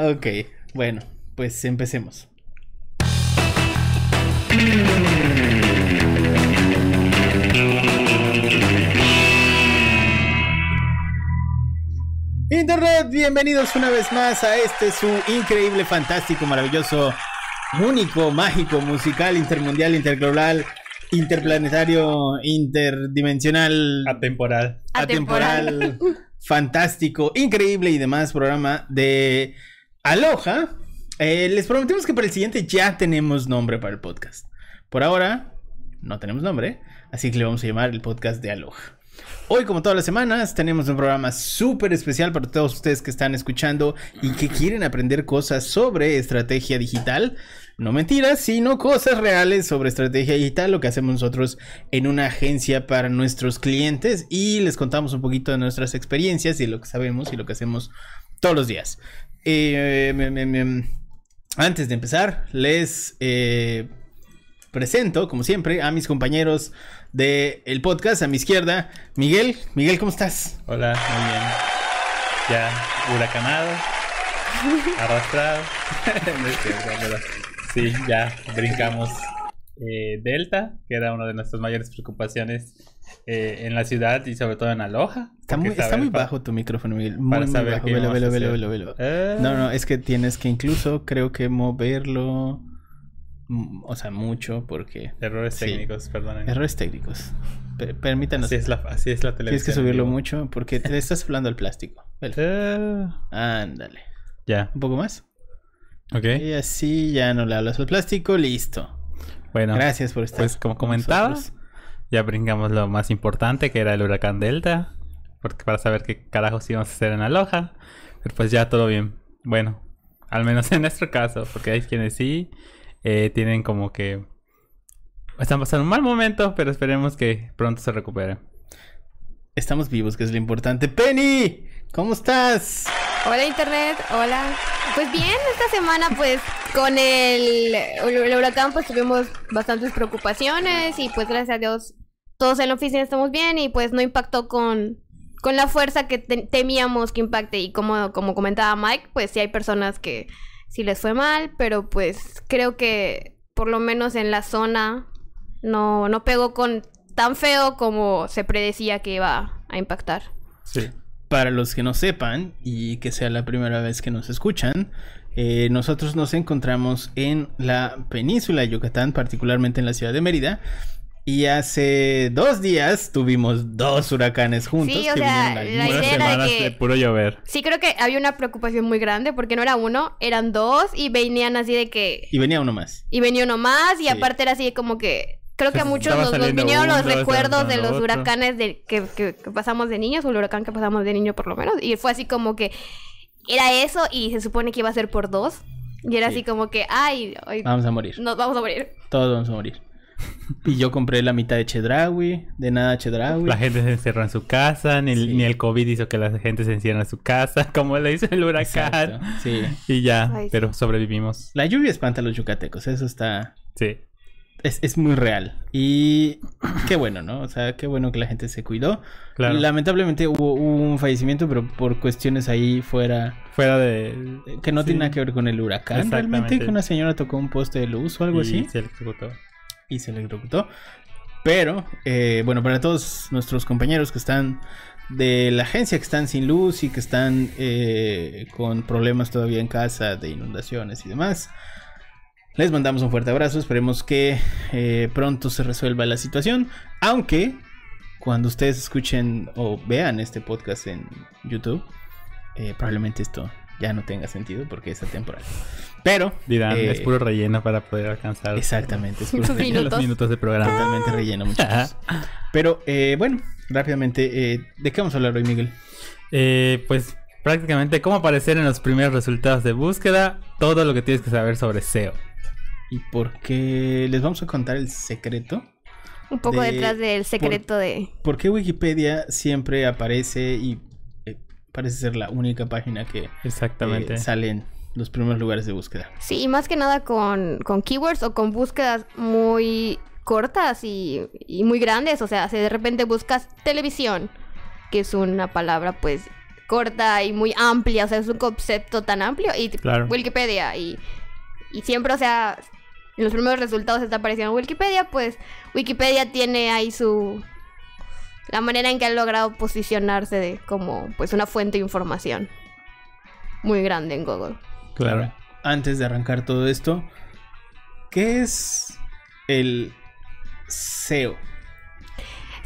Ok, bueno, pues empecemos. Internet, bienvenidos una vez más a este su increíble, fantástico, maravilloso, único, mágico, musical, intermundial, interglobal, interplanetario, interdimensional, Atemporal. atemporal, fantástico, increíble y demás programa de Aloha. Eh, les prometemos que para el siguiente ya tenemos nombre para el podcast. Por ahora no tenemos nombre, así que le vamos a llamar el podcast de Aloha. Hoy, como todas las semanas, tenemos un programa súper especial para todos ustedes que están escuchando y que quieren aprender cosas sobre estrategia digital. No mentiras, sino cosas reales sobre estrategia digital, lo que hacemos nosotros en una agencia para nuestros clientes y les contamos un poquito de nuestras experiencias y lo que sabemos y lo que hacemos todos los días. Eh, antes de empezar, les eh, presento, como siempre, a mis compañeros del podcast. A mi izquierda, Miguel. Miguel, ¿cómo estás? Hola, muy bien. Ya huracanado, arrastrado. Sí, ya brincamos eh, Delta, que era una de nuestras mayores preocupaciones eh, en la ciudad y sobre todo en Aloha. Está muy, está muy bajo tu micrófono, Miguel. Muy, para muy saber bajo. Velo, velo, velo, velo, velo. Eh, No, no, es que tienes que incluso, creo que moverlo, mm, o sea, mucho, porque Errores Sí. técnicos, perdonen. errores técnicos. Per- permítanos. Así es la, así es la televisión. Tienes que subirlo mucho porque te estás hablando al plástico. Ándale. ya, Un poco más. ok. Y así ya no le hablas al plástico. Listo. Bueno, Gracias por estar. Pues como comentaba, nosotros. ya brincamos lo más importante que era el huracán Delta, porque para saber qué carajos íbamos a hacer en Aloha, pero pues ya todo bien. Bueno, al menos en nuestro caso, porque hay quienes sí eh, tienen como que están pasando un mal momento, pero esperemos que pronto se recupere. Estamos vivos, que es lo importante. Penny, ¿cómo estás? Hola internet, hola. Pues bien, esta semana pues con el, el huracán pues tuvimos bastantes preocupaciones y pues gracias a Dios todos en la oficina estamos bien y pues no impactó con, con la fuerza que te- temíamos que impacte y como, como comentaba Mike, pues sí hay personas que sí les fue mal, pero pues creo que por lo menos en la zona no, no pegó con tan feo como se predecía que iba a impactar. Sí. Para los que no sepan y que sea la primera vez que nos escuchan, eh, nosotros nos encontramos en la península de Yucatán, particularmente en la ciudad de Mérida. Y hace dos días tuvimos dos huracanes juntos. Sí, o que sea, la idea era semanas que- de puro llover. Sí, creo que había una preocupación muy grande porque no era uno, eran dos y venían así de que... Y venía uno más. Y venía uno más y Sí. aparte era así de como que... Creo que a muchos nos, vinieron los uno, recuerdos de los otro. huracanes de, que, que- que pasamos de niños, o el huracán que pasamos de niño por lo menos. Y fue así como que era eso y se supone que iba a ser por dos. Y era Sí. así como que, ay, ay, Vamos a morir. nos vamos a morir. Todos vamos a morir. Y yo compré la mitad de Chedraui, de nada Chedraui. La gente se encerró en su casa, ni, el- Sí. ni el COVID hizo que la gente se encierre en su casa, como le hizo el huracán. Exacto, Sí. Y ya, Ay, sí. pero sobrevivimos. La lluvia espanta a los yucatecos, eso está... Sí. Es, es muy real. Y qué bueno, ¿no? O sea, qué bueno que la gente se cuidó. Claro. Lamentablemente hubo, un fallecimiento, pero por cuestiones ahí fuera... Fuera de. Que no sí. tiene nada que ver con el huracán. Realmente que una señora tocó un poste de luz o algo y así. Se electrocutó. y se electrocutó. Pero, eh, bueno, para todos nuestros compañeros que están de la agencia, que están sin luz y que están eh, con problemas todavía en casa de inundaciones y demás, les mandamos un fuerte abrazo. Esperemos que eh, pronto se resuelva la situación. Aunque, cuando ustedes escuchen o vean este podcast en YouTube, eh, probablemente esto ya no tenga sentido porque es atemporal. Pero, Dirán, eh, es puro relleno para poder alcanzar Exactamente. es puro relleno. los minutos. minutos de programa. Totalmente relleno, muchachos. Pero eh, bueno, rápidamente, eh, ¿de qué vamos a hablar hoy, Miguel? Eh, pues prácticamente cómo aparecer en los primeros resultados de búsqueda, todo lo que tienes que saber sobre SEO. Y por qué les vamos a contar el secreto. Un poco De- detrás del secreto de... ¿Por qué Wikipedia siempre aparece y eh, parece ser la única página que Exactamente. eh, sale en los primeros lugares de búsqueda? Sí, y más que nada con, con keywords o con búsquedas muy cortas y, y muy grandes. O sea, si de repente buscas televisión, que es una palabra pues corta y muy amplia, o sea, es un concepto tan amplio. Y Claro. Wikipedia, y, y siempre, o sea, en los primeros resultados está apareciendo Wikipedia, pues Wikipedia tiene ahí su... La manera en que ha logrado posicionarse de, como pues una fuente de información muy grande en Google. Claro. Antes de arrancar todo esto, ¿qué es el SEO?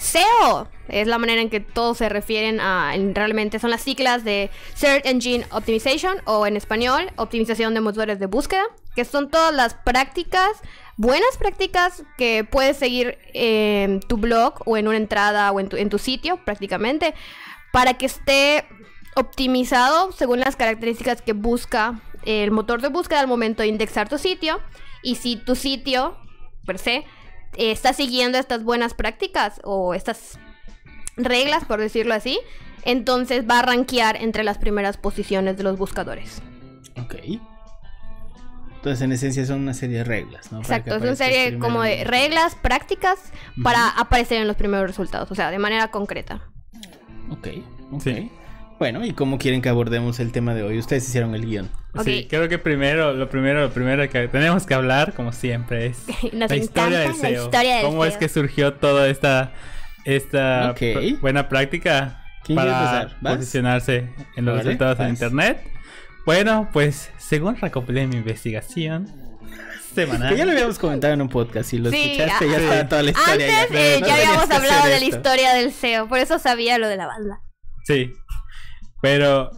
SEO es la manera en que todos se refieren a, en- realmente son las siglas de Search Engine Optimization o en español, optimización de motores de búsqueda, que son todas las prácticas, buenas prácticas que puedes seguir en tu blog o en una entrada o en tu, en tu sitio prácticamente para que esté optimizado según las características que busca el motor de búsqueda al momento de indexar tu sitio. Y si tu sitio per se está siguiendo estas buenas prácticas o estas reglas, por decirlo así, entonces va a rankear entre las primeras posiciones de los buscadores. Ok. Entonces, en esencia, son una serie de reglas, ¿no? Exacto, es una serie como de reglas, prácticas para aparecer en los primeros resultados, o sea, de manera concreta. Ok, ok. Sí. Bueno, ¿y cómo quieren que abordemos el tema de hoy? Ustedes hicieron el guion. Sí, creo que primero, lo primero, lo primero que tenemos que hablar, como siempre, es Nos la historia del la SEO. historia del ¿Cómo es que surgió toda esta, esta Ok. pr- buena práctica ¿Quién quiere para posicionarse en los Vale, resultados en vas. internet? Bueno, pues según recopilé mi investigación semanal. Que ya lo habíamos comentado en un podcast. Si lo Sí, escuchaste, ya ah, estaba toda la historia. Antes ya. eh, No ya habíamos hablado de la historia del SEO, por eso sabía lo de la banda. Sí. Pero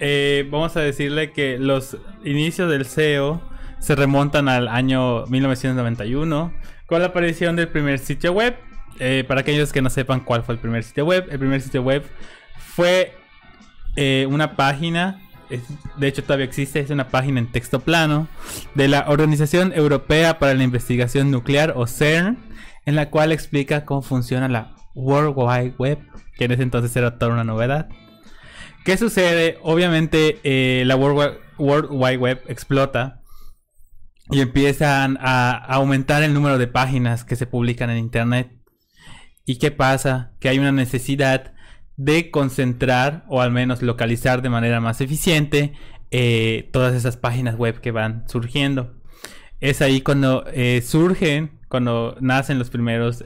eh, vamos a decirle que los inicios del SEO se remontan al año 1991 con la aparición del primer sitio web. Eh, para aquellos que no sepan cuál fue el primer sitio web, el primer sitio web fue eh, una página, de hecho todavía existe, es una página en texto plano de la Organización Europea para la Investigación Nuclear o CERN, en la cual explica cómo funciona la World Wide Web, que en ese entonces era toda una novedad. ¿Qué sucede? Obviamente eh, la World Wide, Web explota y empiezan a, aumentar el número de páginas que se publican en Internet. ¿Y qué pasa? Que hay una necesidad de concentrar o al menos localizar de manera más eficiente eh, todas esas páginas web que van surgiendo. Es ahí cuando eh, surgen, cuando nacen los primeros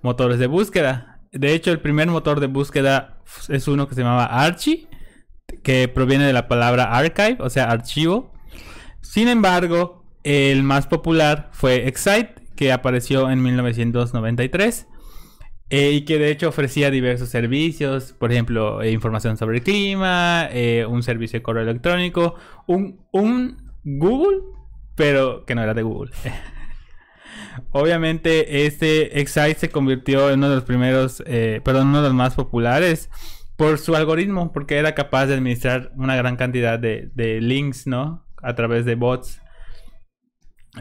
motores de búsqueda. De hecho, el primer motor de búsqueda es uno que se llamaba Archie, que proviene de la palabra archive, o sea, archivo. Sin embargo, el más popular fue Excite, que apareció en 1993. eh, y que de hecho ofrecía diversos servicios, por ejemplo, eh, información sobre el clima, eh, un servicio de correo electrónico, un, un Google, pero que no era de Google. Obviamente, este Excite se convirtió en uno de los primeros, eh, perdón, uno de los más populares por su algoritmo, porque era capaz de administrar una gran cantidad de, links, ¿no? A través de bots.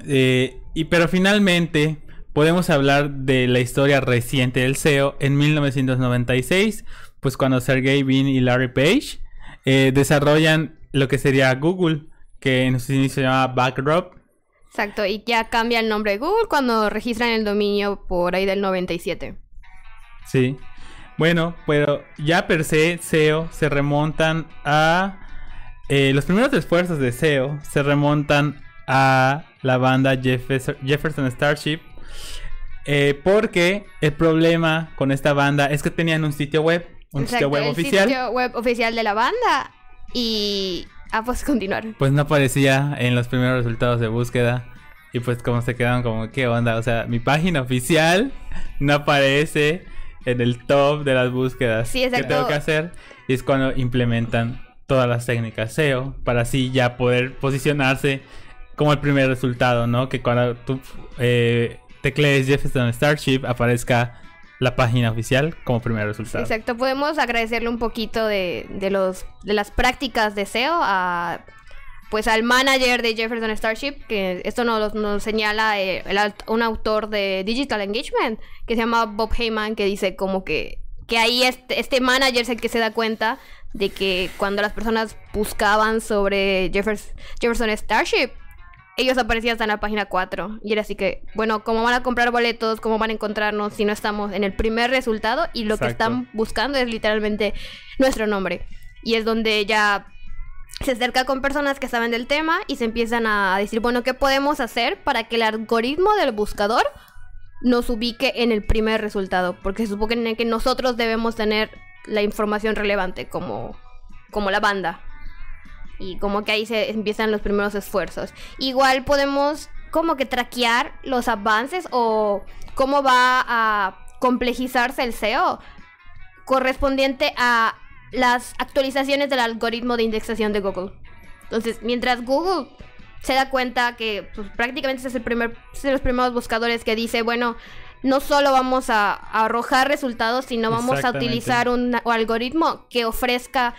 Eh, y pero finalmente podemos hablar de la historia reciente del SEO en 1996, pues cuando Sergey Brin y Larry Page eh, desarrollan lo que sería Google, que en sus inicios se llamaba Backdrop. Exacto, y ya cambia el nombre de Google cuando registran el dominio por ahí del 97. Sí. Bueno, pero ya per se SEO se remontan a... eh, los primeros esfuerzos de SEO se remontan a la banda Jeffers- Jefferson Starship. eh, porque el problema con esta banda es que tenían un sitio web. Un sitio web el oficial. sitio web oficial de la banda. Y... Ah, pues continuar. Pues no aparecía en los primeros resultados de búsqueda. Y pues como se quedaron como, ¿qué onda? O sea, mi página oficial no aparece en el top de las búsquedas. Sí, ¿Qué exacto. tengo que hacer? Y es cuando implementan todas las técnicas SEO para así ya poder posicionarse como el primer resultado, ¿no? Que cuando tú eh, teclees Jefferson Starship aparezca la página oficial como primer resultado. Exacto, podemos agradecerle un poquito de, de los de las prácticas de SEO a pues al manager de Jefferson Starship, que esto nos, nos señala eh, un autor de Digital Engagement, que se llama Bob Heyman, que dice como que, que ahí este, este manager es el que se da cuenta de que cuando las personas buscaban sobre Jeffers- Jefferson Starship, ellos aparecían hasta en la página 4. Y era así que, bueno, ¿cómo van a comprar boletos? ¿Cómo van a encontrarnos si no estamos en el primer resultado? Y lo que están buscando es literalmente nuestro nombre. Y es donde ya se acerca con personas que saben del tema y se empiezan a decir, bueno, ¿qué podemos hacer para que el algoritmo del buscador nos ubique en el primer resultado? Porque se supone que nosotros debemos tener la información relevante como, como la banda. Y como que ahí se empiezan los primeros esfuerzos. Igual podemos como que traquear los avances o cómo va a complejizarse el SEO correspondiente a las actualizaciones del algoritmo de indexación de Google. Entonces, mientras Google se da cuenta que pues, prácticamente es el primer, es de los primeros buscadores que dice, bueno, no solo vamos a, a arrojar resultados, sino vamos a utilizar un algoritmo que ofrezca,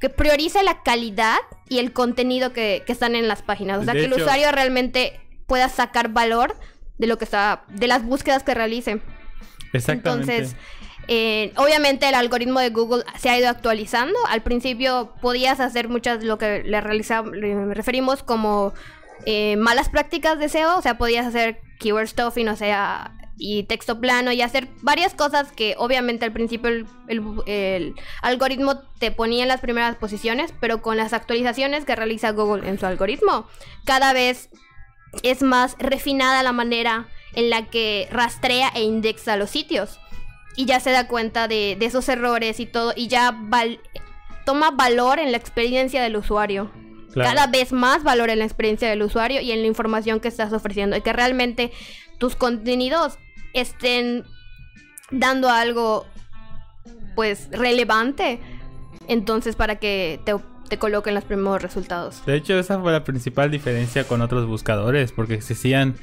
que priorice la calidad y el contenido que, que están en las páginas. O sea, De que el usuario realmente pueda sacar valor de lo que está, de las búsquedas que realice. Exactamente. Entonces, eh, obviamente el algoritmo de Google se ha ido actualizando. Al principio podías hacer muchas lo que le, realiza- le referimos como eh, malas prácticas de SEO. O sea, podías hacer keyword stuffing, o sea, y texto plano y hacer varias cosas que obviamente al principio el, el- el algoritmo te ponía en las primeras posiciones, pero con las actualizaciones que realiza Google en su algoritmo, cada vez es más refinada la manera en la que rastrea e indexa los sitios. Y ya se da cuenta de, de esos errores y todo. Y ya val- toma valor en la experiencia del usuario. Claro. Cada vez más valor en la experiencia del usuario y en la información que estás ofreciendo. Y que realmente tus contenidos estén dando algo pues relevante. Entonces para que te, te coloquen los primeros resultados. De hecho, esa fue la principal diferencia con otros buscadores, porque existían...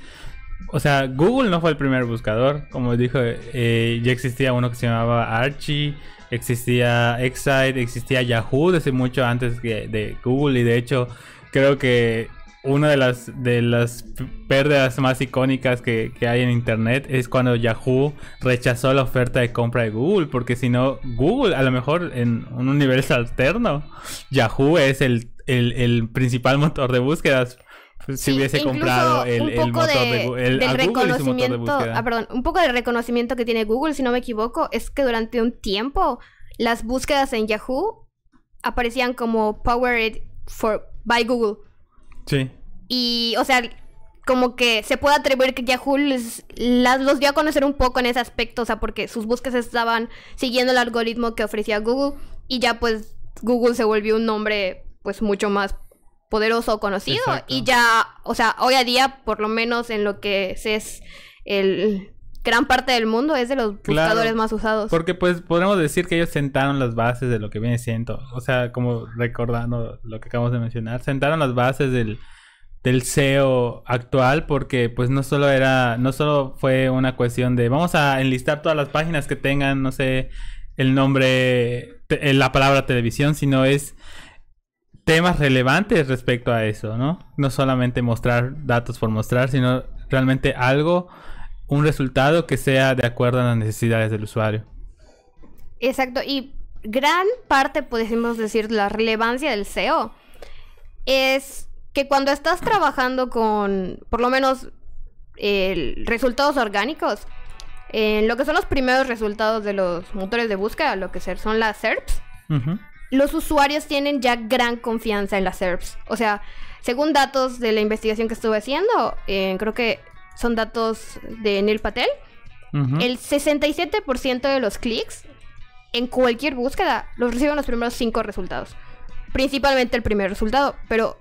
O sea, Google no fue el primer buscador. Como dijo, eh, ya existía uno que se llamaba Archie, existía Excite, existía Yahoo desde mucho antes de Google. Y de hecho, creo que una de las, de las pérdidas más icónicas que, que hay en Internet es cuando Yahoo rechazó la oferta de compra de Google. Porque si no, Google, a lo mejor en un universo alterno, Yahoo es el, el, el principal motor de búsquedas. Pues, si Sí, hubiese comprado el, un el poco motor de, de- el, del motor de reconocimiento, ah, perdón, un poco del reconocimiento que tiene Google, si no me equivoco, es que durante un tiempo las búsquedas en Yahoo aparecían como powered for by Google Sí, y, o sea, como que se puede atribuir que Yahoo les- las, los dio a conocer un poco en ese aspecto, o sea, porque sus búsquedas estaban siguiendo el algoritmo que ofrecía Google y ya pues Google se volvió un nombre pues mucho más poderoso o conocido Exacto. y ya, o sea, hoy a día, por lo menos en lo que es el gran parte del mundo, es de los Claro. buscadores más usados. porque pues podemos decir que ellos sentaron las bases de lo que viene siendo, o sea, como recordando lo que acabamos de mencionar, sentaron las bases del, del SEO actual porque pues no solo era, no solo fue una cuestión de vamos a enlistar todas las páginas que tengan, no sé, el nombre, eh, la palabra televisión, sino es temas relevantes respecto a eso, ¿no? No solamente mostrar datos por mostrar, sino realmente algo, un resultado que sea de acuerdo a las necesidades del usuario. Exacto, y gran parte, podemos decir, la relevancia del SEO es que cuando estás trabajando con, por lo menos, resultados orgánicos, en lo que son los primeros resultados de los motores de búsqueda, lo que son las SERPs, los usuarios tienen ya gran confianza en las SERPs. O sea, según datos de la investigación que estuve haciendo, eh, creo que son datos de Neil Patel, el 67% de los clics en cualquier búsqueda los reciben los primeros 5 resultados. Principalmente el primer resultado, pero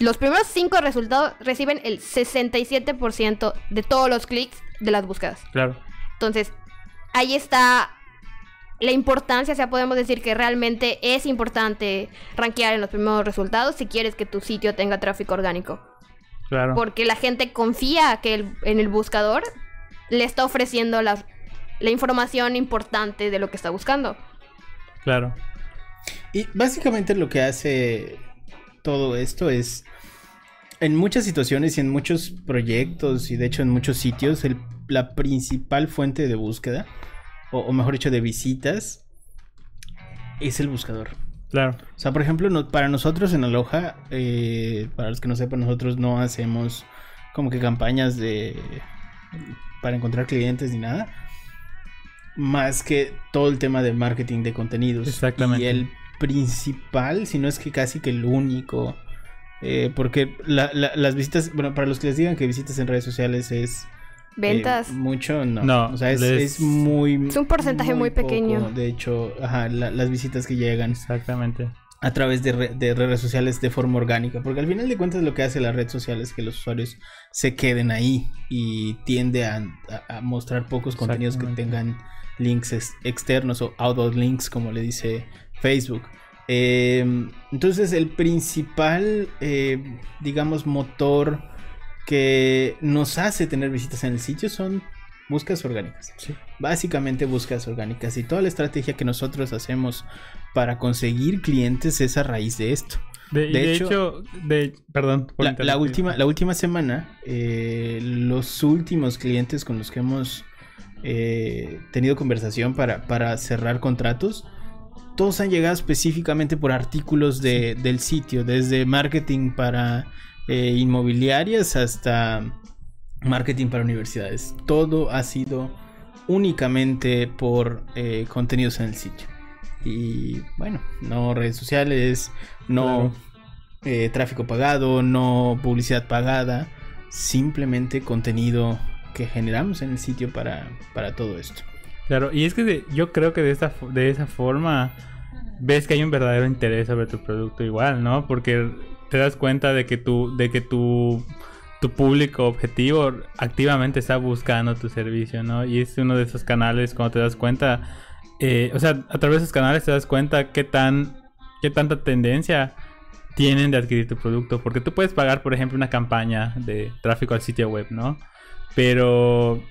los primeros 5 resultados reciben el 67% de todos los clics de las búsquedas. Claro. Entonces, ahí está la importancia, o sea, podemos decir que realmente es importante rankear en los primeros resultados si quieres que tu sitio tenga tráfico orgánico. Claro. Porque la gente confía que el- en el buscador le está ofreciendo la, la información importante de lo que está buscando. Claro. Y básicamente lo que hace todo esto es, en muchas situaciones y en muchos proyectos y de hecho en muchos sitios, el- la principal fuente de búsqueda, o, o mejor dicho, de visitas, es el buscador. Claro. O sea, por ejemplo, no- para nosotros en Aloha, eh, para los que no sepan, nosotros no hacemos como que campañas de para encontrar clientes ni nada. Más que todo el tema de marketing de contenidos. Exactamente. Y el principal, si no es que casi que el único. eh, porque la- la- las visitas, bueno, para los que les digan que visitas en redes sociales es... eh, Ventas. mucho, no. No, O sea, es, les- es muy... Es un porcentaje muy pequeño. De hecho, ajá, la- las visitas que llegan Exactamente. a través de, re- de redes sociales de forma orgánica, porque al final de cuentas lo que hace la red social es que los usuarios se queden ahí y tiende a, a- a mostrar pocos contenidos que tengan links ex- externos o outbound links, como le dice Facebook. Eh, entonces el principal, eh, digamos, motor que nos hace tener visitas en el sitio son búsquedas orgánicas. Sí. Básicamente búsquedas orgánicas y toda la estrategia que nosotros hacemos para conseguir clientes es a raíz de esto. De, y De de hecho- hecho, de, perdón. por La, última, la última semana, eh, los últimos clientes con los que hemos eh, tenido conversación para, para cerrar contratos, todos han llegado específicamente por artículos de- del sitio, desde marketing para eh, inmobiliarias hasta marketing para universidades. Todo ha sido únicamente por eh, contenidos en el sitio. Y bueno, no redes sociales, no eh, tráfico pagado, no publicidad pagada, simplemente contenido que generamos en el sitio para, para todo esto. Claro, y es que yo creo que de fo- de esa forma ves que hay un verdadero interés sobre tu producto igual, ¿no? Porque te das cuenta de que tu, de que tu, tu público objetivo activamente está buscando tu servicio, ¿no? Y es uno de esos canales cuando te das cuenta, eh, o sea, a través de esos canales te das cuenta qué tan, qué tanta tendencia tienen de adquirir tu producto. Porque tú puedes pagar, por ejemplo, una campaña de tráfico al sitio web, ¿no? Pero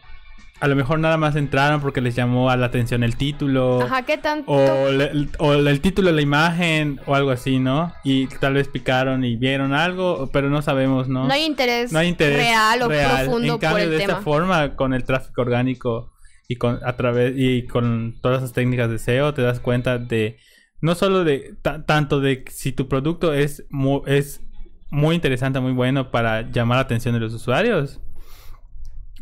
a lo mejor nada más entraron porque les llamó a la atención el título. Ajá, ¿qué tanto? O, le- o el título la imagen o algo así, ¿no? Y tal vez picaron y vieron algo, pero no sabemos, ¿no? No hay interés, No hay interés real o real. profundo en cambio, por el de tema. esta forma, con el tráfico orgánico y con a través y con todas las técnicas de SEO, te das cuenta de no solo de ta- tanto de si tu producto es mu- es muy interesante, muy bueno para llamar la atención de los usuarios.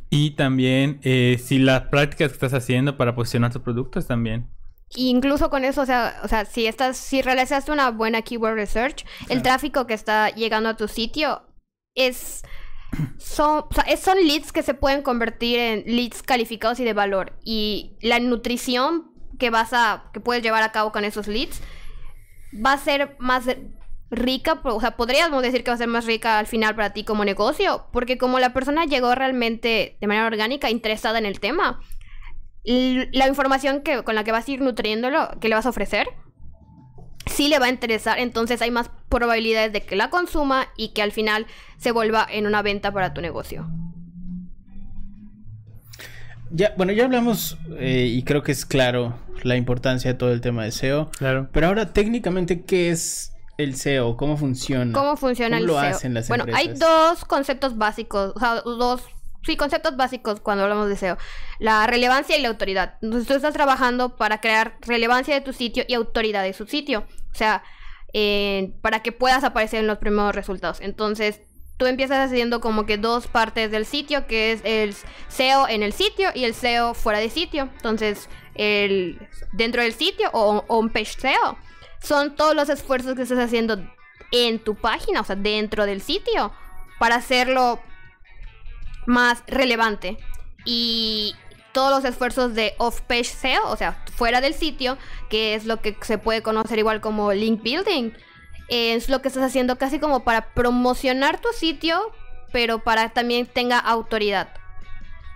Y también eh, si las prácticas que estás haciendo para posicionar tus productos también. Y incluso con eso, o sea, o sea, si estás, si realizaste una buena keyword research, el tráfico que está llegando a tu sitio es son, o sea, es- son leads que se pueden convertir en leads calificados y de valor. Y la nutrición que vas a, que puedes llevar a cabo con esos leads va a ser más rica, o sea, podríamos decir que va a ser más rica al final para ti como negocio, porque como la persona llegó realmente de manera orgánica, interesada en el tema, la información que, con la que vas a ir nutriéndolo, que le vas a ofrecer, sí le va a interesar, entonces hay más probabilidades de que la consuma y que al final se vuelva en una venta para tu negocio. Ya, bueno, ya hablamos eh, y creo que es claro la importancia de todo el tema de SEO. Claro. Pero ahora, técnicamente, ¿qué es el SEO? ¿Cómo funciona? ¿Cómo funciona ¿Cómo el lo SEO? hacen las bueno, hay dos conceptos básicos, o sea, dos, sí, conceptos básicos cuando hablamos de SEO. La relevancia y la autoridad. Entonces tú estás trabajando para crear relevancia de tu sitio y autoridad de su sitio. O sea, eh, para que puedas aparecer en los primeros resultados. Entonces, tú empiezas haciendo como que dos partes del sitio, que es el SEO en el sitio y el SEO fuera de sitio. Entonces, el dentro del sitio o on page SEO son todos los esfuerzos que estás haciendo en tu página, o sea, dentro del sitio, para hacerlo más relevante. Y todos los esfuerzos de off-page SEO, o sea, fuera del sitio, que es lo que se puede conocer igual como link building, es lo que estás haciendo casi como para promocionar tu sitio, pero para también tenga autoridad.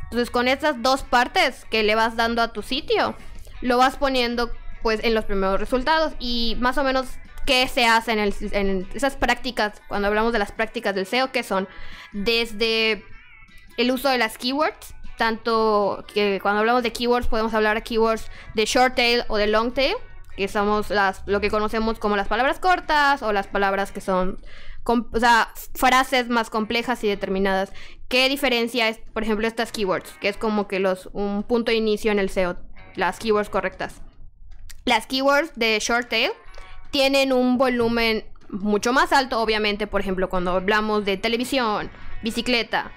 Entonces, con estas dos partes que le vas dando a tu sitio, lo vas poniendo pues en los primeros resultados y más o menos qué se hace en, el- esas prácticas, cuando hablamos de las prácticas del SEO, que son desde el uso de las keywords, tanto que cuando hablamos de keywords podemos hablar de keywords de short tail o de long tail, que somos las, lo que conocemos como las palabras cortas o las palabras que son, o sea, frases más complejas y determinadas. ¿Qué diferencia es, por ejemplo, estas keywords? Que es como que los, un punto de inicio en el SEO, las keywords correctas. Las keywords de short tail tienen un volumen mucho más alto, obviamente, por ejemplo, cuando hablamos de televisión, bicicleta,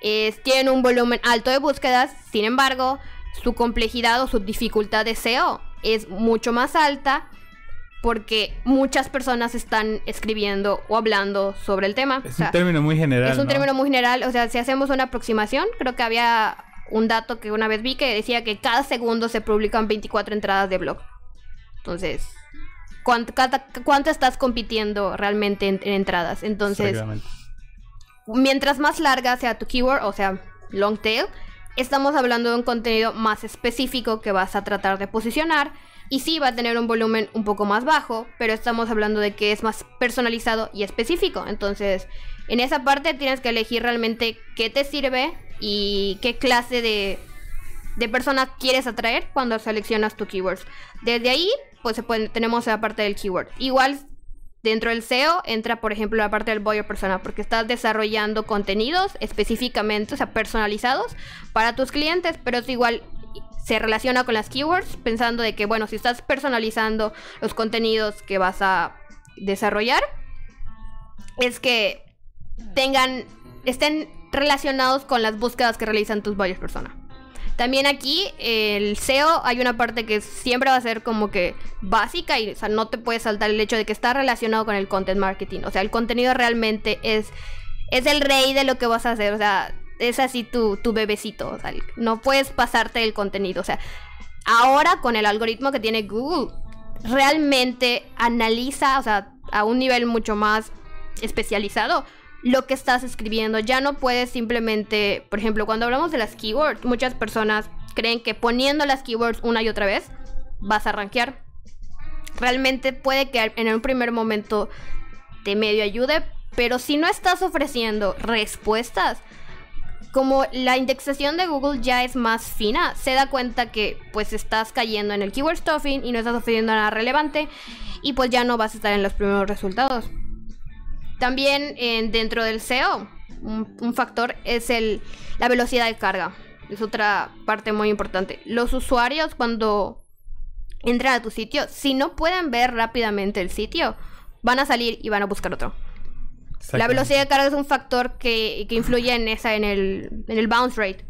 es, tienen un volumen alto de búsquedas, sin embargo, su complejidad o su dificultad de SEO es mucho más alta porque muchas personas están escribiendo o hablando sobre el tema. Es O sea, un término muy general. es un ¿no? término muy general, o sea, si hacemos una aproximación, creo que había un dato que una vez vi que decía que cada segundo se publican 24 entradas de blog. Entonces, ¿cuánto, cada- cuánto estás compitiendo realmente en, en entradas? Entonces, mientras más larga sea tu keyword, o sea, long tail, estamos hablando de un contenido más específico que vas a tratar de posicionar. Y sí va a tener un volumen un poco más bajo, pero estamos hablando de que es más personalizado y específico. Entonces, en esa parte tienes que elegir realmente qué te sirve y qué clase de, de persona quieres atraer cuando seleccionas tu keywords. Desde ahí, pues se pueden- tenemos la parte del keyword. Igual Dentro del SEO entra, por ejemplo, la parte del buyer persona, porque estás desarrollando contenidos específicamente, o sea, personalizados para tus clientes, pero es igual se relaciona con las keywords, pensando de que, bueno, si estás personalizando los contenidos que vas a desarrollar, es que tengan, estén relacionados con las búsquedas que realizan tus buyers persona. También aquí el SEO hay una parte que siempre va a ser como que básica y o sea, no te puedes saltar el hecho de que está relacionado con el content marketing. O sea, el contenido realmente es, es el rey de lo que vas a hacer. O sea, es así tu, tu bebecito. O sea, no puedes pasarte el contenido. O sea, ahora con el algoritmo que tiene Google, realmente analiza, o sea, a un nivel mucho más especializado lo que estás escribiendo. Ya no puedes simplemente, por ejemplo, cuando hablamos de las keywords, muchas personas creen que poniendo las keywords una y otra vez vas a rankear. Realmente puede que en un primer momento te medio ayude, pero si no estás ofreciendo respuestas, como la indexación de Google ya es más fina, se da cuenta que pues estás cayendo en el keyword stuffing y no estás ofreciendo nada relevante y pues ya no vas a estar en los primeros resultados. También en- dentro del SEO, un, un factor es el, la velocidad de carga. Es otra parte muy importante. Los usuarios cuando entran a tu sitio, si no pueden ver rápidamente el sitio, van a salir y van a buscar otro. La velocidad de carga es un factor que, que influye en esa, en el, en el bounce rate.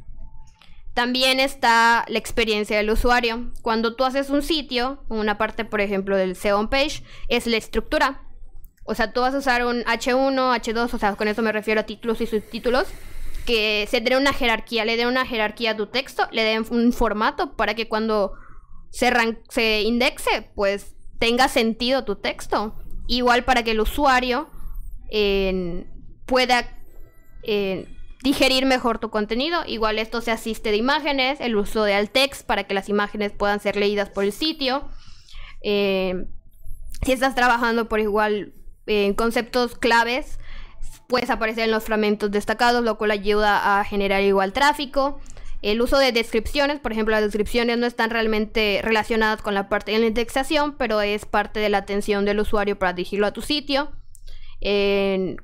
También está la experiencia del usuario. Cuando tú haces un sitio, una parte, por ejemplo, del SEO page, es la estructura. O sea, tú vas a usar un H1, H2, o sea, con eso me refiero a títulos y subtítulos, que se den una jerarquía, le den una jerarquía a tu texto, le den un formato para que cuando se, se indexe, pues tenga sentido tu texto. Igual para que el usuario pueda digerir mejor tu contenido. Igual esto se asiste de imágenes, el uso de alt text para que las imágenes puedan ser leídas por el sitio. Eh, si estás trabajando por igual en conceptos claves, puedes aparecer en los fragmentos destacados, lo cual ayuda a generar igual tráfico. El uso de descripciones, por ejemplo, las descripciones no están realmente relacionadas con la parte de la indexación, pero es parte de la atención del usuario para dirigirlo a tu sitio.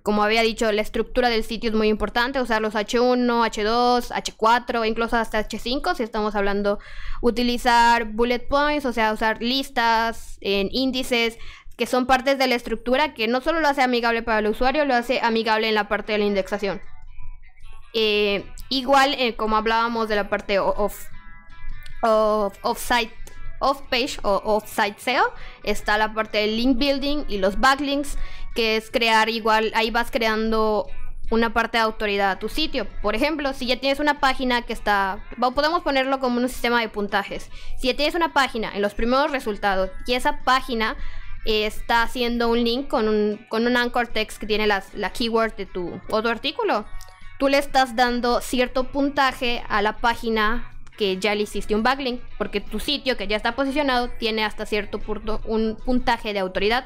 Como había dicho, la estructura del sitio es muy importante, usar los H1, H2, H4, incluso hasta H5, si estamos hablando, utilizar bullet points, o sea, usar listas, en índices, que son partes de la estructura que no solo lo hace amigable para el usuario, lo hace amigable en la parte de la indexación. Eh, igual, eh, como hablábamos de la parte o- off, of, off-site, off-page o off-site SEO, está la parte del link building y los backlinks, que es crear igual, ahí vas creando una parte de autoridad a tu sitio. Por ejemplo, si ya tienes una página que está, podemos ponerlo como un sistema de puntajes. Si ya tienes una página en los primeros resultados y esa página está haciendo un link con un, con un anchor text que tiene las, la keyword de tu otro artículo, tú le estás dando cierto puntaje a la página que ya le hiciste un backlink, porque tu sitio que ya está posicionado tiene hasta cierto punto un puntaje de autoridad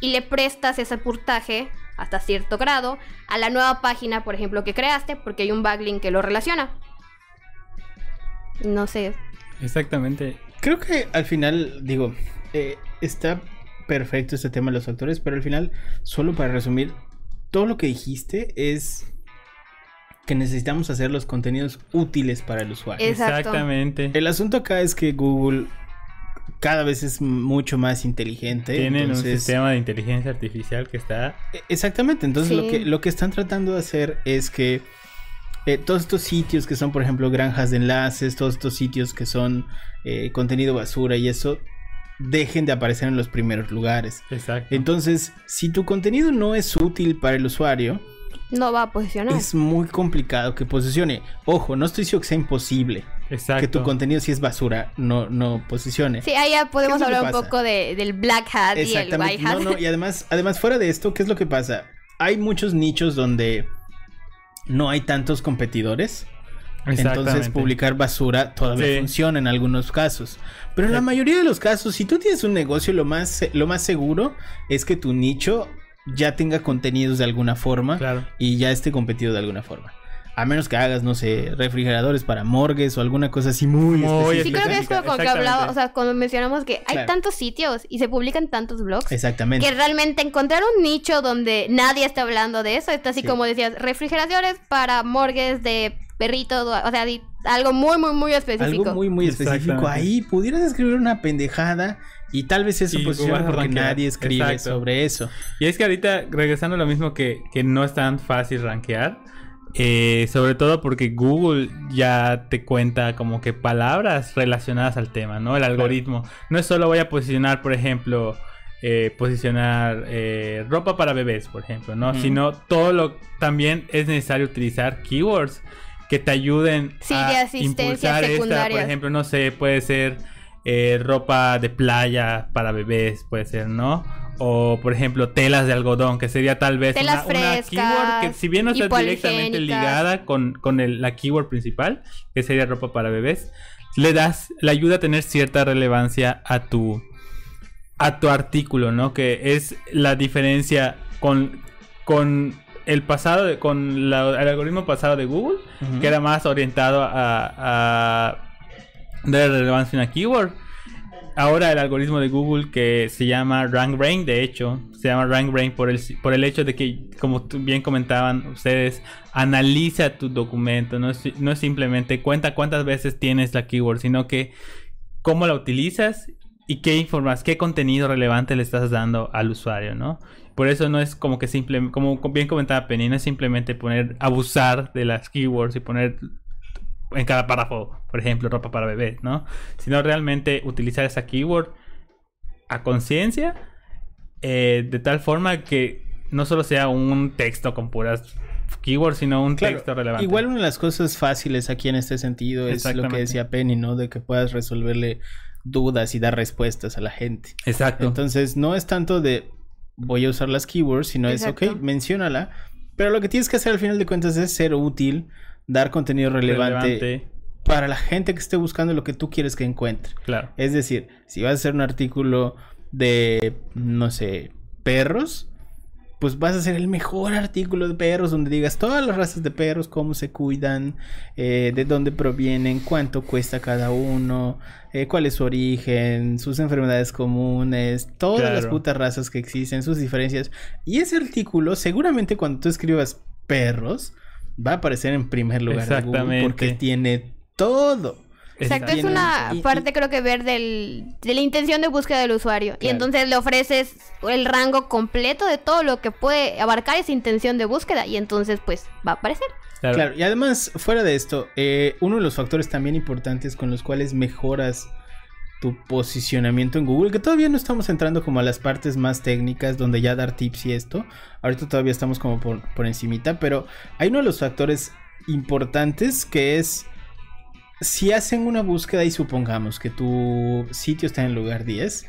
y le prestas ese puntaje hasta cierto grado a la nueva página, por ejemplo, que creaste, porque hay un backlink que lo relaciona. No sé. Exactamente. Creo que al final, digo, eh, está perfecto este tema de los factores, pero al final, solo para resumir, todo lo que dijiste es que necesitamos hacer los contenidos útiles para el usuario. Exactamente. El asunto acá es que Google cada vez es mucho más inteligente. Tienen un sistema de inteligencia artificial que está... E- Exactamente, entonces Sí. lo, que, lo que están tratando de hacer es que eh, todos estos sitios que son, por ejemplo, granjas de enlaces, todos estos sitios que son eh, contenido basura y eso, dejen de aparecer en los primeros lugares. Exacto. Entonces, si tu contenido no es útil para el usuario, No va a posicionar. es muy complicado que posicione. Ojo, no estoy diciendo que sea imposible Exacto. que tu contenido si es basura no, no posicione. Sí, ahí ya podemos ¿Qué es lo que hablar un poco de, del black hat y el Exactamente. white hat. No, no, y además, además, fuera de esto, ¿qué es lo que pasa? Hay muchos nichos donde no hay tantos competidores. Entonces publicar basura todavía Sí. funciona en algunos casos. Pero en la mayoría de los casos, si tú tienes un negocio, lo más, lo más seguro es que tu nicho ya tenga contenidos de alguna forma Claro. y ya esté competido de alguna forma. A menos que hagas, no sé, refrigeradores para morgues o alguna cosa así muy, Muy Sí, específica. creo que es como que Exactamente. hablaba, o sea, cuando mencionamos que hay Claro. tantos sitios y se publican tantos blogs, Exactamente. que realmente encontrar un nicho donde nadie está hablando de eso, está así Sí. como decías, refrigeradores para morgues de perritos, o sea, algo muy, muy, muy específico. Algo muy, muy específico. Ahí pudieras escribir una pendejada y tal vez eso posiciona porque rankear. nadie escribe Exacto. sobre eso. Y es que ahorita, regresando a lo mismo que, que no es tan fácil rankear, eh, sobre todo porque Google ya te cuenta como que palabras relacionadas al tema, ¿no? El algoritmo. No es solo voy a posicionar, por ejemplo, eh, posicionar eh, ropa para bebés, por ejemplo, ¿no? Sino todo lo... También es necesario utilizar keywords que te ayuden Sí, a de asistencia impulsar esta, por ejemplo, no sé, puede ser eh, ropa de playa para bebés, puede ser, ¿no? O, por ejemplo, telas de algodón, que sería tal vez Telas una, keyword que si bien no está directamente ligada con, con el- la keyword principal, que sería ropa para bebés, le das, le ayuda a tener cierta relevancia a tu, a tu artículo, ¿no? Que es la diferencia con, con el pasado, de- con la- el algoritmo pasado de Google, que era más orientado a, a dar relevancia a una keyword. Ahora el algoritmo de Google que se llama RankBrain, de hecho, se llama RankBrain por el, por el hecho de que, como bien comentaban ustedes, analiza tu documento, no es, no es simplemente cuenta cuántas veces tienes la keyword, sino que cómo la utilizas y qué informas, qué contenido relevante le estás dando al usuario, ¿no? Por eso no es como que simple, como bien comentaba Penny, no es simplemente poner, abusar de las keywords y poner en cada párrafo, por ejemplo, ropa para bebés, ¿no? Sino realmente utilizar esa keyword a conciencia, eh, de tal forma que no solo sea un texto con puras keywords, sino un Claro, texto relevante. Igual una de las cosas fáciles aquí en este sentido es lo que decía Penny, ¿no? De que puedas resolverle dudas y dar respuestas a la gente. Exacto. Entonces, no es tanto de voy a usar las keywords, sino es, Exacto. ok, menciónala. Pero lo que tienes que hacer al final de cuentas es ser útil, dar contenido relevante, relevante, para la gente que esté buscando lo que tú quieres que encuentre. claro. Es decir, si vas a hacer un artículo de, no sé, perros, pues vas a hacer el mejor artículo de perros donde digas todas las razas de perros, cómo se cuidan, eh, de dónde provienen, cuánto cuesta cada uno, eh, cuál es su origen, sus enfermedades comunes, todas las putas razas que existen, sus diferencias. Y ese artículo, seguramente cuando tú escribas perros, va a aparecer en primer lugar de Google Exactamente. porque tiene todo. Exacto, es una y- y- parte creo que ver del, de la intención de búsqueda del usuario. Y entonces le ofreces el rango completo de todo lo que puede abarcar esa intención de búsqueda. Y entonces pues va a aparecer. Claro. Claro, y además, fuera de esto, eh, uno de los factores también importantes con los cuales mejoras tu posicionamiento en Google, que todavía no estamos entrando como a las partes más técnicas donde ya dar tips y esto, ahorita todavía estamos como por, por encimita, pero hay uno de los factores importantes que es si hacen una búsqueda y supongamos que tu sitio está en el lugar 10,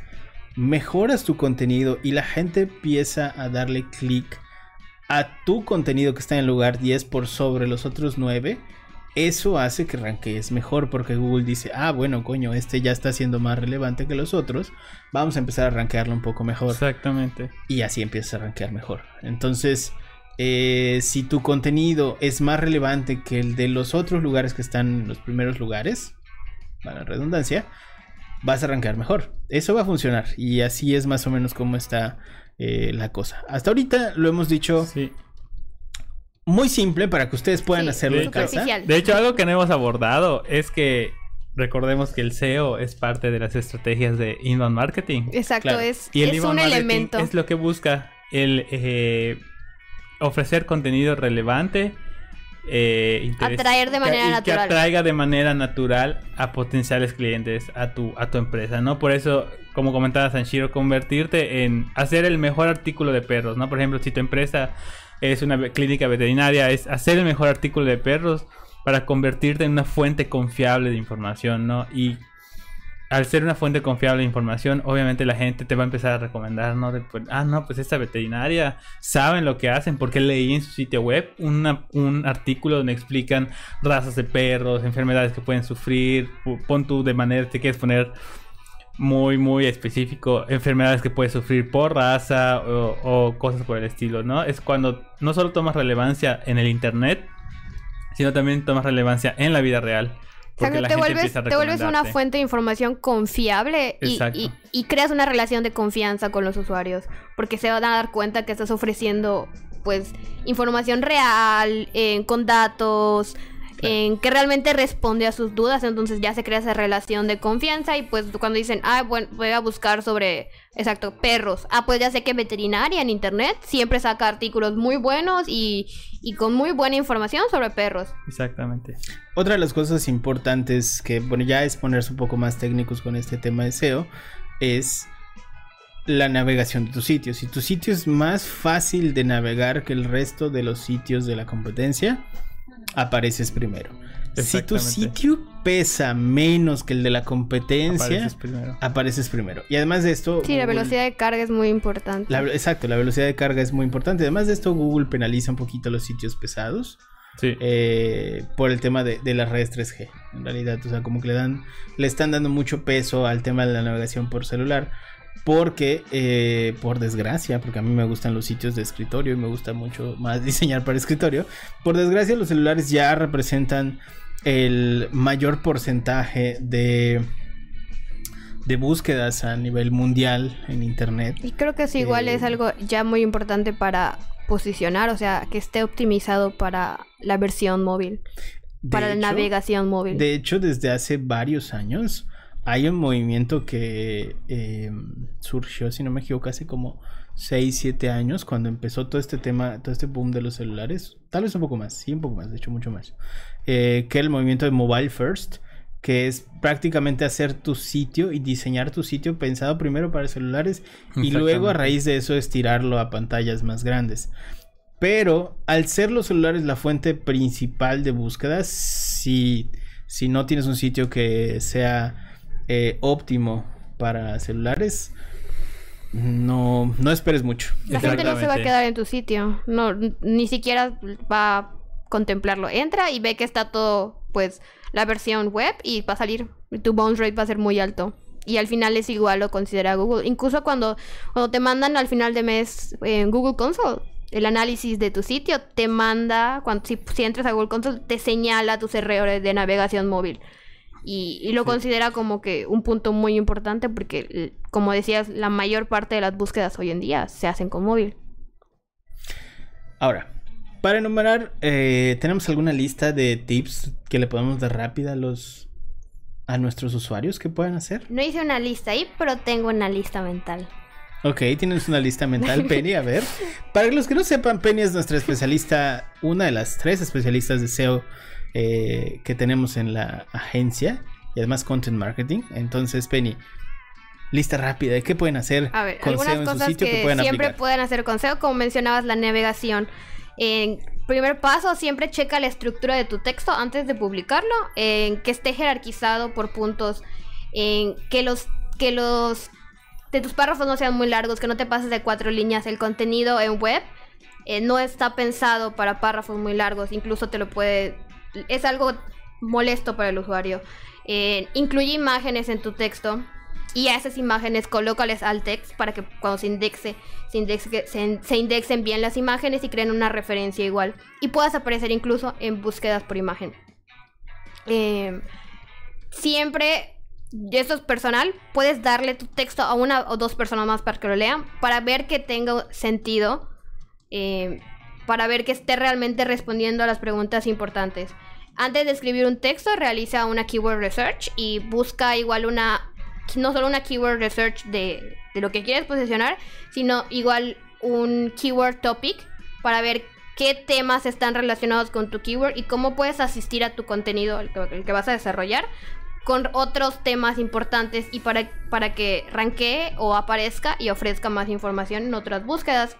mejoras tu contenido y la gente empieza a darle clic a tu contenido que está en el lugar 10 por sobre los otros 9, eso hace que rankees mejor porque Google dice, ah, bueno, coño, este ya está siendo más relevante que los otros, vamos a empezar a rankearlo un poco mejor. Exactamente. Y así empiezas a rankear mejor. Entonces, eh, si tu contenido es más relevante que el de los otros lugares que están en los primeros lugares, para la redundancia, vas a rankear mejor. Eso va a funcionar. Y así es más o menos como está eh, la cosa. Hasta ahorita lo hemos dicho Sí. muy simple para que ustedes puedan Sí, hacerlo en casa. De hecho, algo que no hemos abordado es que recordemos que el SEO es parte de las estrategias de inbound marketing. Exacto, Claro. es, Y el es inbound un marketing elemento. Es lo que busca el eh, ofrecer contenido relevante. eh, Atraer de manera que- y natural. Que atraiga de manera natural a potenciales clientes a tu, a tu empresa, ¿no? Por eso, como comentaba Sanshiro, convertirte en hacer el mejor artículo de perros, ¿no? Por ejemplo, si tu empresa es una clínica veterinaria, es hacer el mejor artículo de perros para convertirte en una fuente confiable de información, ¿no? Y al ser una fuente confiable de información, obviamente la gente te va a empezar a recomendar, ¿no? Pues, ah, no, pues esta veterinaria saben lo que hacen, porque leí en su sitio web un artículo donde explican razas de perros, enfermedades que pueden sufrir, pon tú de manera, te quieres poner muy, muy específico, enfermedades que puedes sufrir por raza o, o cosas por el estilo, ¿no? Es cuando no solo tomas relevancia en el internet, sino también tomas relevancia en la vida real. Porque Exacto, la te gente vuelves, te una fuente de información confiable y, Exacto. y- y creas una relación de confianza con los usuarios. Porque se van a dar cuenta que estás ofreciendo pues información real, eh, con datos, en que realmente responde a sus dudas. Entonces ya se crea esa relación de confianza. Y pues cuando dicen, ah, bueno, voy a buscar sobre, exacto, perros. Ah, pues ya sé que veterinaria en internet siempre saca artículos muy buenos y, y con muy buena información sobre perros. Exactamente. Otra de las cosas importantes que, bueno, ya es ponerse un poco más técnicos con este tema de SEO, es la navegación de tu sitio. Si tu sitio es más fácil de navegar que el resto de los sitios de la competencia, apareces primero. Si tu sitio pesa menos que el de la competencia, Apareces primero. apareces primero. Y además de esto... Sí, la Google- velocidad de carga es muy importante. la- exacto, la velocidad de carga es muy importante. Además de esto, Google penaliza un poquito los sitios pesados. Sí. eh, por el tema de, de las redes 3G. En realidad, o sea, como que le dan, le están dando mucho peso al tema de la navegación por celular. Porque, eh, por desgracia, porque a mí me gustan los sitios de escritorio y me gusta mucho más diseñar para escritorio. Por desgracia, los celulares ya representan el mayor porcentaje de, de búsquedas a nivel mundial en Internet. Y creo que eso igual Eh, es algo ya muy importante para posicionar, o sea, que esté optimizado para la versión móvil, para la navegación móvil. De hecho, desde hace varios años hay un movimiento que eh, surgió, si no me equivoco, hace como 6, 7 años, cuando empezó todo este tema, todo este boom de los celulares. Tal vez un poco más, sí, un poco más, de hecho, mucho más. eh, que el movimiento de Mobile First, que es prácticamente hacer tu sitio y diseñar tu sitio pensado primero para celulares y luego a raíz de eso estirarlo a pantallas más grandes. Pero al ser los celulares la fuente principal de búsquedas, si, si no tienes un sitio que sea eh, óptimo para celulares, no, no esperes mucho. La gente no se va a quedar en tu sitio, no, ni siquiera va a contemplarlo. Entra y ve que está todo, pues, la versión web y va a salir, tu bounce rate va a ser muy alto. Y al final es igual, lo considera Google. Incluso cuando, cuando te mandan al final de mes en Google Console, el análisis de tu sitio te manda, cuando, si, si entras a Google Console, te señala tus errores de navegación móvil. Y, y lo considera como que un punto muy importante porque, como decías, la mayor parte de las búsquedas hoy en día se hacen con móvil. Ahora, para enumerar, eh, ¿tenemos alguna lista de tips que le podemos dar rápida a los a nuestros usuarios que puedan hacer? No hice una lista ahí, pero tengo una lista mental. Ok, tienes una lista mental, Penny. A ver, para los que no sepan, Penny es nuestra especialista, una de las tres especialistas de SEO eh, que tenemos en la agencia y además content marketing. Entonces, Penny, lista rápida qué pueden hacer A ver, con algunas SEO en su sitio que, que, pueden siempre aplicar. pueden hacer con SEO, como mencionabas, la navegación. En primer paso, siempre checa la estructura de tu texto antes de publicarlo, en que esté jerarquizado por puntos, en que los que los de tus párrafos no sean muy largos, que no te pases de cuatro líneas. El contenido en web eh, no está pensado para párrafos muy largos, incluso te lo puede es algo molesto para el usuario. Eh, incluye imágenes en tu texto y a esas imágenes colócales al text para que cuando se indexe, se, indexe- se, se indexen bien las imágenes y creen una referencia igual. Y puedas aparecer incluso en búsquedas por imagen. Eh, siempre, esto es personal, puedes darle tu texto a una o dos personas más para que lo lean, para ver que tenga sentido, eh, para ver que esté realmente respondiendo a las preguntas importantes. Antes de escribir un texto, realiza una keyword research y busca igual una, no solo una keyword research de, lo que quieres posicionar, sino igual un keyword topic para ver qué temas están relacionados con tu keyword y cómo puedes asistir a tu contenido, el que, el que vas a desarrollar, con otros temas importantes y para, para que ranquee o aparezca y ofrezca más información en otras búsquedas.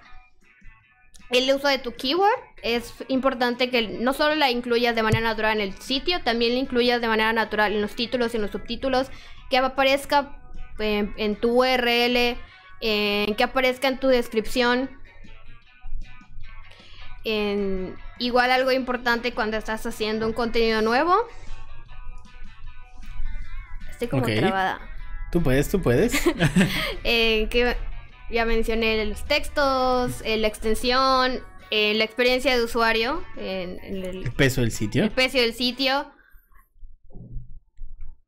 El uso de tu keyword es importante que no solo la incluyas de manera natural en el sitio, también la incluyas de manera natural en los títulos y en los subtítulos, que aparezca en, en tu URL, en, que aparezca en tu descripción. En, igual algo importante cuando estás haciendo un contenido nuevo. Estoy como trabada. Tú puedes, tú puedes. Eh, que ya mencioné los textos, eh, la extensión, eh, la experiencia de usuario, en, en el, El peso del sitio. el precio del sitio.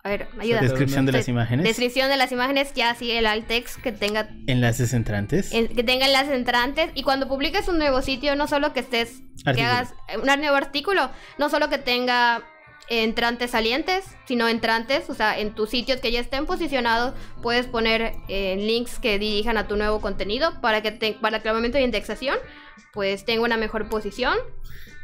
A ver, ayuda. Descripción de las imágenes. Descripción de las imágenes, ya sí, el alt text que tenga Enlaces entrantes. en- que tenga enlaces entrantes y cuando publiques un nuevo sitio no solo que estés que hagas eh, un nuevo artículo no solo que tenga entrantes salientes sino entrantes o sea en tus sitios que ya estén posicionados puedes poner eh, links que dirijan a tu nuevo contenido para que te, para que al momento de indexación pues tenga una mejor posición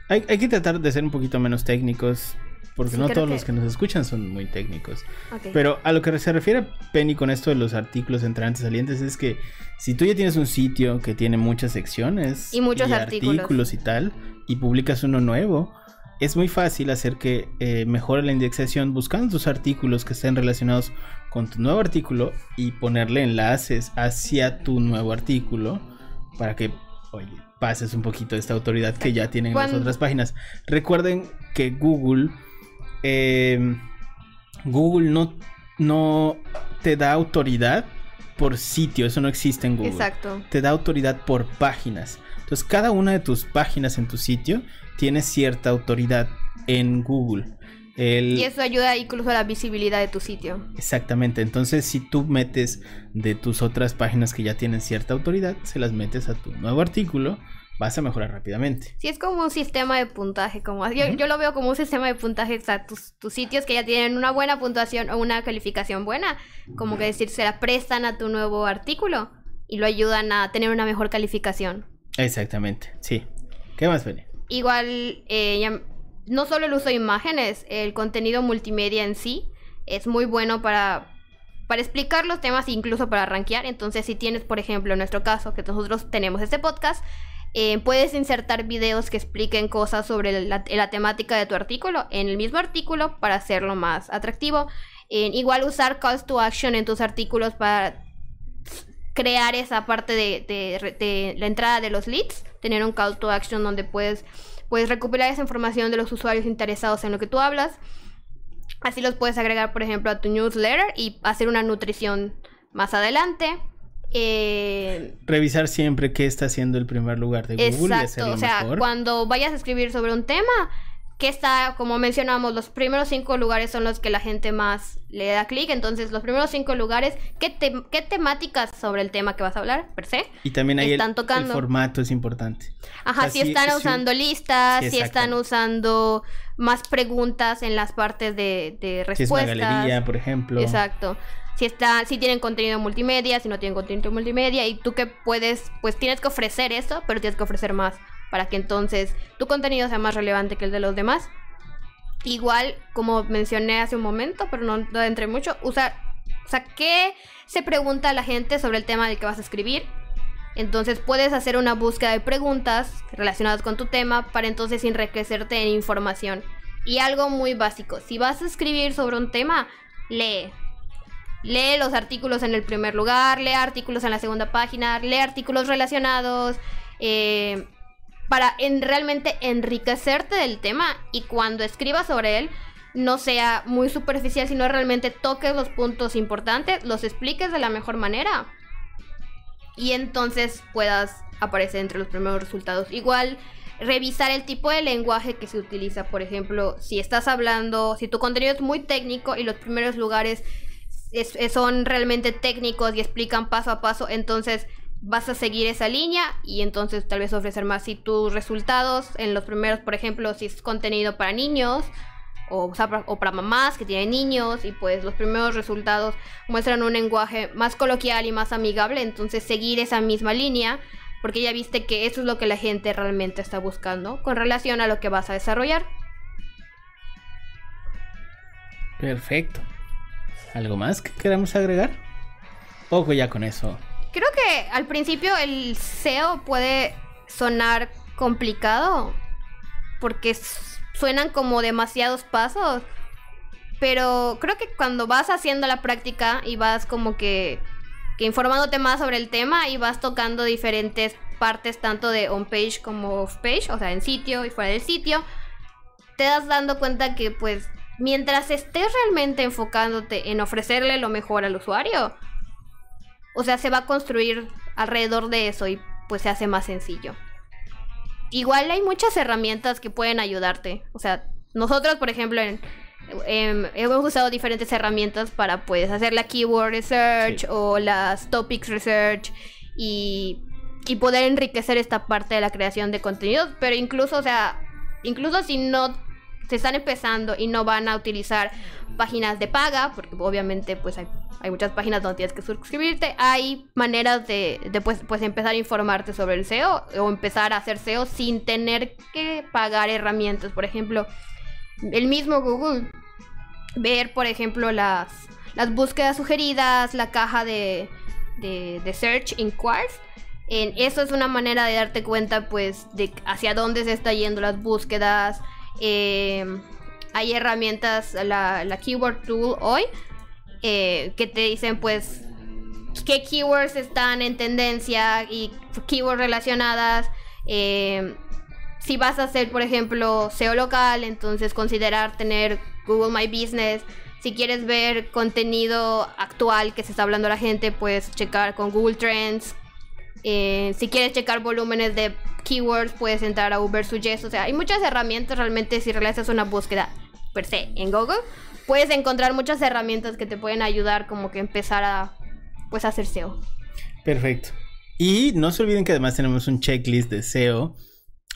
Hay, hay que tratar de ser un poquito menos técnicos. Porque Sí, no todos que- los que nos escuchan son muy técnicos. Pero a lo que se refiere Penny con esto de los artículos entrantes salientes es que si tú ya tienes un sitio que tiene muchas secciones Y muchos artículos. y tal y publicas uno nuevo, es muy fácil hacer que eh, mejore la indexación buscando tus artículos que estén relacionados con tu nuevo artículo y ponerle enlaces hacia tu nuevo artículo para que, oye, pases un poquito de esta autoridad que ya tienen las Cuando- otras páginas. Recuerden que Google eh, Google no, no te da autoridad por sitio, eso no existe en Google. exacto Te da autoridad por páginas. Entonces, cada una de tus páginas en tu sitio tiene cierta autoridad en Google. El- y eso ayuda incluso a la visibilidad de tu sitio Exactamente. Entonces, si tú metes de tus otras páginas que ya tienen cierta autoridad, se las metes a tu nuevo artículo, vas a mejorar rápidamente. Sí, es como un sistema de puntaje, como yo, yo lo veo como un sistema de puntaje, o sea, tus, tus sitios que ya tienen una buena puntuación o una calificación buena, como que decir, se la prestan a tu nuevo artículo y lo ayudan a tener una mejor calificación. Exactamente. Sí. ¿Qué más, Penny? Igual, eh, no solo el uso de imágenes, el contenido multimedia en sí es muy bueno para, para explicar los temas incluso para rankear. Entonces, si tienes, por ejemplo, en nuestro caso, que nosotros tenemos este podcast, eh, puedes insertar videos que expliquen cosas sobre la, temática de tu artículo en el mismo artículo para hacerlo más atractivo. Igual usar calls to action en tus artículos para crear esa parte de la entrada de los leads, tener un call to action donde puedes, puedes recopilar esa información de los usuarios interesados en lo que tú hablas. Así los puedes agregar, por ejemplo, a tu newsletter y hacer una nutrición más adelante. Eh, Revisar siempre qué está haciendo el primer lugar de Google y hacerlo o sea, mejor. cuando vayas a escribir sobre un tema, que está, como mencionamos, los primeros cinco lugares son los que la gente más le da clic, entonces los primeros cinco lugares, ¿qué, te- qué temáticas sobre el tema que vas a hablar, per se? Y también ahí el, están el tocando. formato es importante. Ajá, O sea, si están usando listas, sí, si están usando más preguntas en las partes de, de Si es una respuestas. galería, por ejemplo. Exacto. Si está, si tienen contenido multimedia, si no tienen contenido multimedia, y tú que puedes, pues tienes que ofrecer eso, pero tienes que ofrecer más para que entonces tu contenido sea más relevante que el de los demás. Igual, como mencioné hace un momento, pero no, no entré mucho, usar, o sea, ¿qué se pregunta a la gente sobre el tema del que vas a escribir? Entonces puedes hacer una búsqueda de preguntas relacionadas con tu tema para entonces enriquecerte en información. Y algo muy básico, si vas a escribir sobre un tema, lee. Lee los artículos en el primer lugar, lee artículos en la segunda página, lee artículos relacionados, eh, para en, realmente enriquecerte del tema y cuando escribas sobre él no sea muy superficial, sino realmente toques los puntos importantes, los expliques de la mejor manera y entonces puedas aparecer entre los primeros resultados. Igual revisar el tipo de lenguaje que se utiliza, por ejemplo, si estás hablando, si tu contenido es muy técnico y los primeros lugares es- es- son realmente técnicos y explican paso a paso, entonces vas a seguir esa línea y entonces tal vez ofrecer más. Si tus resultados en los primeros, por ejemplo, si es contenido para niños, o, o para- para mamás que tienen niños y pues los primeros resultados muestran un lenguaje más coloquial y más amigable, entonces seguir esa misma línea porque ya viste que eso es lo que la gente realmente está buscando con relación a lo que vas a desarrollar. Perfecto. ¿Algo más que queramos agregar? Poco ya con eso. Creo que al principio el SEO puede sonar complicado porque suenan como demasiados pasos. Pero creo que cuando vas haciendo la práctica y vas como que, que informándote más sobre el tema y vas tocando diferentes partes tanto de on page como off page, o sea, en sitio y fuera del sitio, te das dando cuenta que pues mientras estés realmente enfocándote en ofrecerle lo mejor al usuario, o sea, se va a construir alrededor de eso y pues se hace más sencillo. Igual hay muchas herramientas que pueden ayudarte. O sea, nosotros, por ejemplo, en- em, hemos usado diferentes herramientas para pues hacer la keyword research Sí. o las topics research y, y poder enriquecer esta parte de la creación de contenidos. Pero incluso, o sea, incluso si no se están empezando y no van a utilizar páginas de paga, porque obviamente pues hay, hay muchas páginas donde tienes que suscribirte, hay maneras de, de, pues, pues empezar a informarte sobre el SEO o empezar a hacer SEO sin tener que pagar herramientas, por ejemplo, el mismo Google, ver por ejemplo las, las búsquedas sugeridas, la caja de, de, de Search Inquiries. En, eso es una manera de darte cuenta pues de hacia dónde se está yendo las búsquedas. Eh, hay herramientas, la, la Keyword Tool hoy, eh, que te dicen pues qué keywords están en tendencia y keywords relacionadas. eh, si vas a hacer, por ejemplo, SEO local, entonces considerar tener Google My Business. Si quieres ver contenido actual que se está hablando la gente, pues checar con Google Trends. Eh, si quieres checar volúmenes de keywords, puedes entrar a Uber Suggest. O sea, hay muchas herramientas realmente si realizas una búsqueda per se en Google. Puedes encontrar muchas herramientas que te pueden ayudar como que empezar a pues a hacer SEO. Perfecto. Y no se olviden que además tenemos un checklist de SEO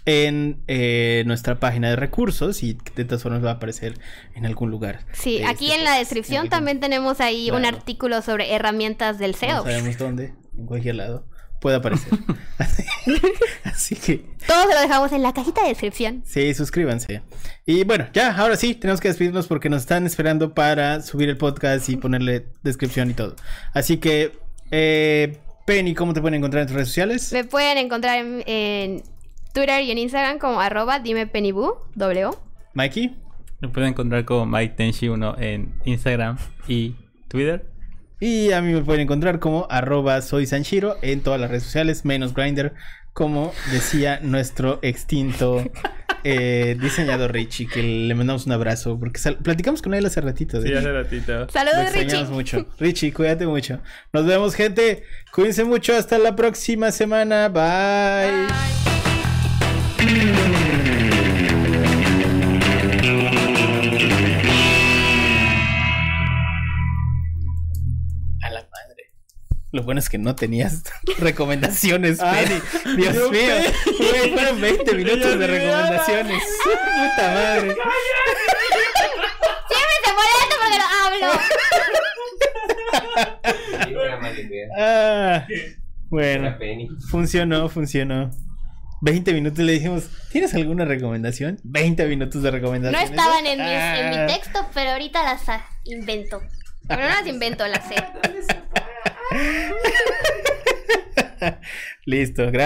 en eh, nuestra página de recursos y de todas formas va a aparecer en algún lugar. Sí, de aquí este en la descripción En algún- también tenemos ahí un artículo sobre herramientas del No SEO. sabemos dónde, en cualquier lado puede aparecer. Así, así que Todo se lo dejamos en la cajita de descripción. sí, suscríbanse. Y bueno, ya, ahora sí, tenemos que despedirnos porque nos están esperando para subir el podcast y ponerle descripción y todo. Así que, eh, Penny, ¿cómo te pueden encontrar en tus redes sociales? Me pueden encontrar en, en Twitter y en Instagram como arroba dime pennybu, W. Mikey. Lo pueden encontrar como Mike Tenshi1 en Instagram y Twitter. Y a mí me pueden encontrar como arroba soy Sanshiro en todas las redes sociales, menos Grinder, como decía nuestro extinto eh, diseñador Richie, que le mandamos un abrazo, porque platicamos con él hace ratito. de Sí, hace ratito. Saludos, extrañamos Richie. mucho. Richie, cuídate mucho. Nos vemos, gente. Cuídense mucho. Hasta la próxima semana. Bye. Lo bueno es que no tenías recomendaciones, Ah, Penny. Dios yo mío. Güey, fueron 20 minutos de recomendaciones. Puta madre. Siempre te molesta porque no hablo. Ah, bueno. Funcionó, funcionó. 20 minutos le dijimos, ¿tienes alguna recomendación? 20 minutos de No recomendación. estaban en mi, en Ah. mi texto, pero ahorita las ah, invento. Pero no las invento, las sé. Listo, gracias.